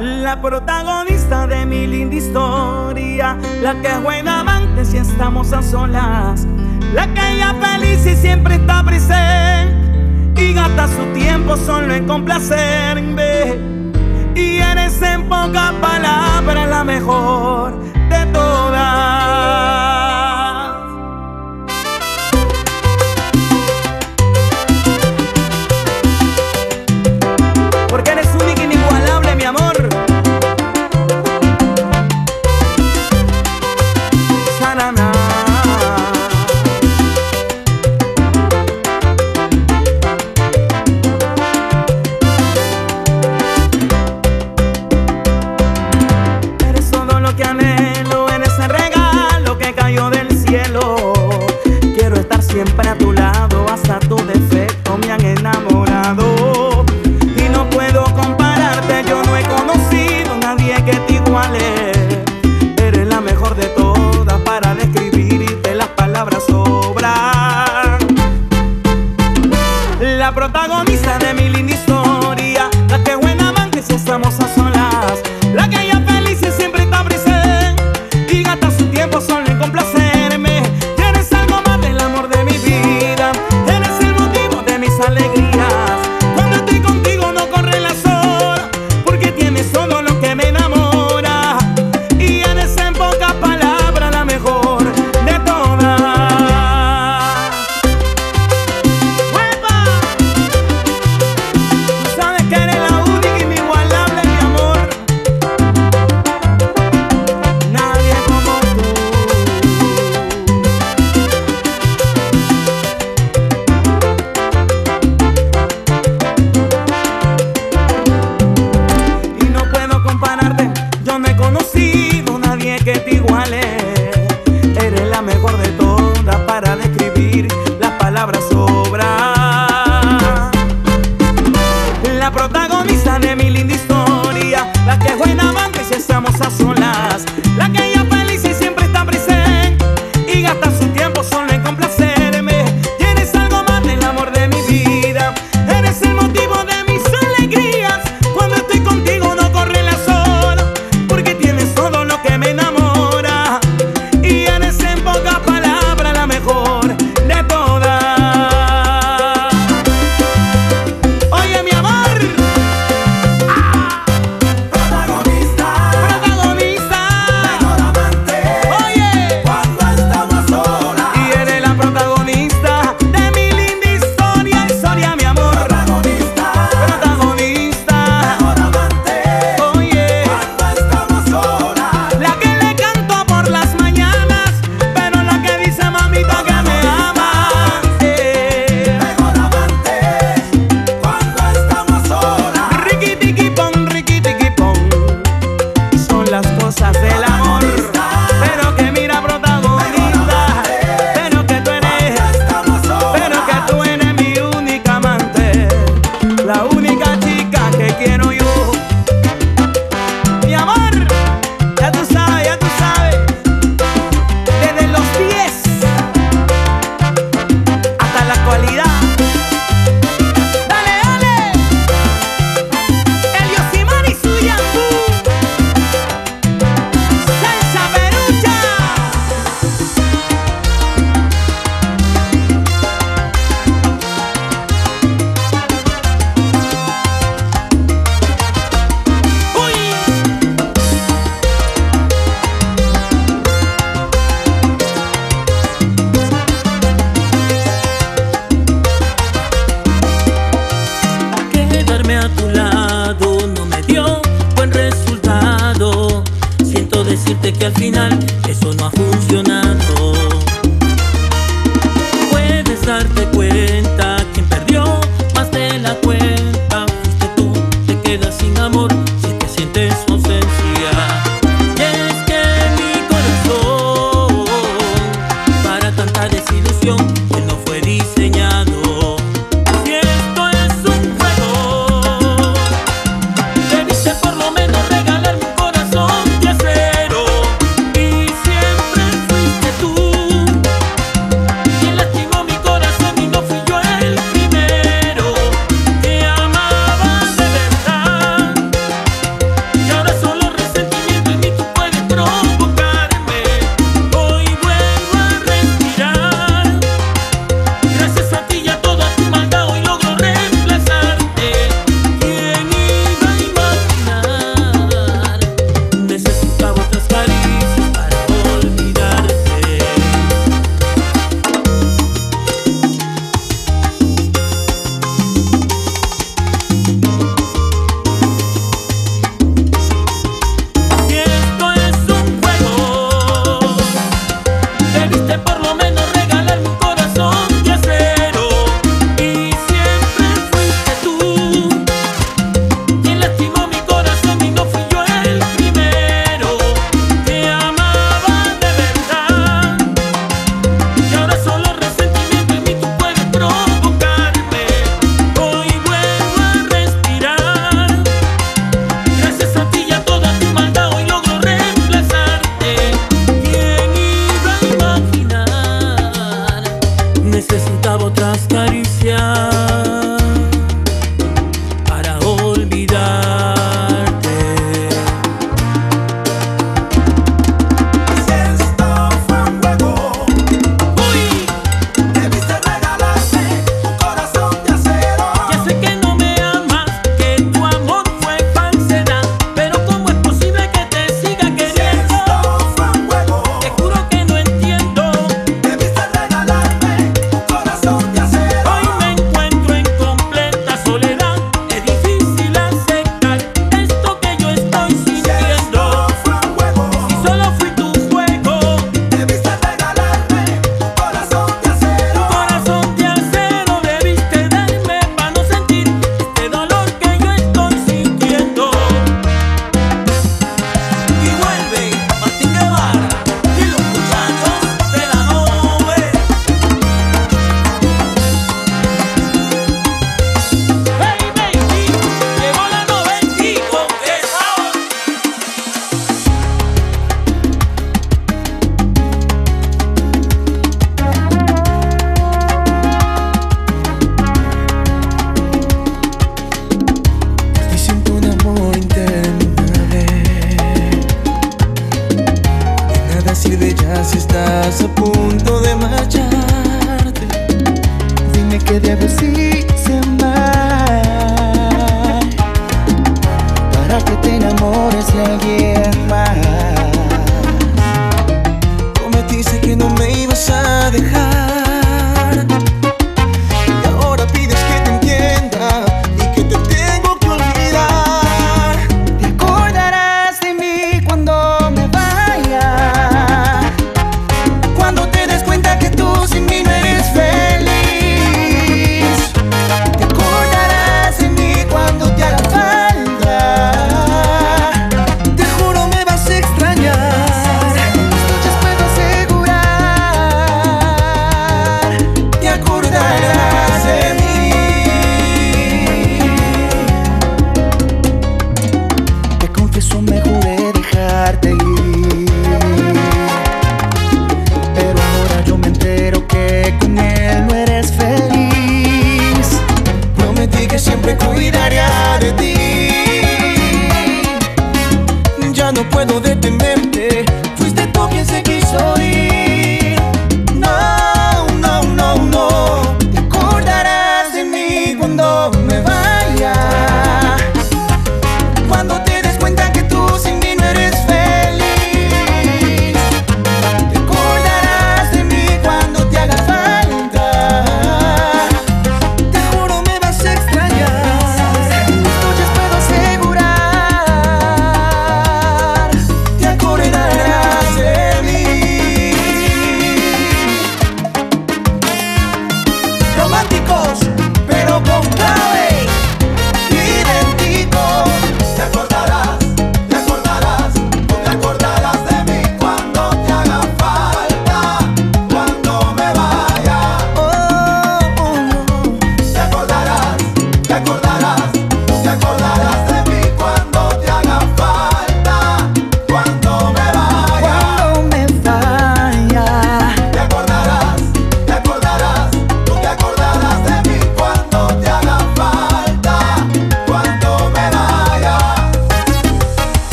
La protagonista de mi linda historia, la que buena amante si estamos a solas, la que ella feliz y siempre está presente y gasta su tiempo solo en complacerme. Y eres en pocas palabras la mejor de todas.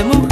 amour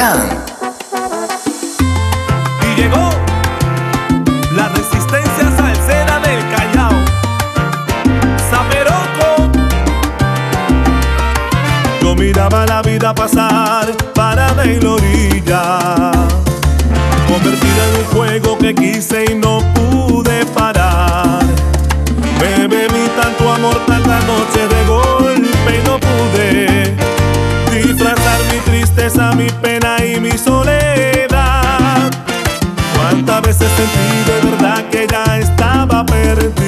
Y llegó la resistencia salsera del Callao. Zaperoco. Yo miraba la vida pasar parada en la orilla. Convertida en un juego que quise y no pude hace sentir de verdad que ya estaba perdido.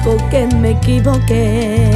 Reconozco que me equivoqué.